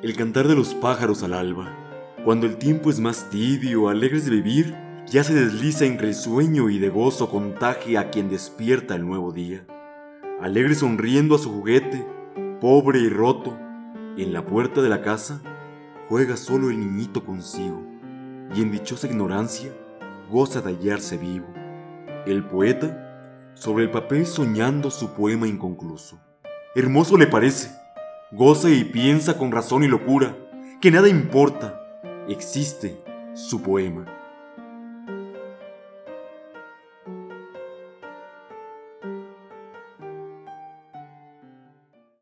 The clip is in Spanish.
el cantar de los pájaros al alba. Cuando el tiempo es más tibio, alegres de vivir, ya se desliza entre el sueño y de gozo contagia a quien despierta el nuevo día. Alegre sonriendo a su juguete, pobre y roto, en la puerta de la casa, juega solo el niñito consigo, y en dichosa ignorancia goza de hallarse vivo. El poeta, sobre el papel soñando su poema inconcluso. Hermoso le parece, goza y piensa con razón y locura, que nada importa, existe su poema.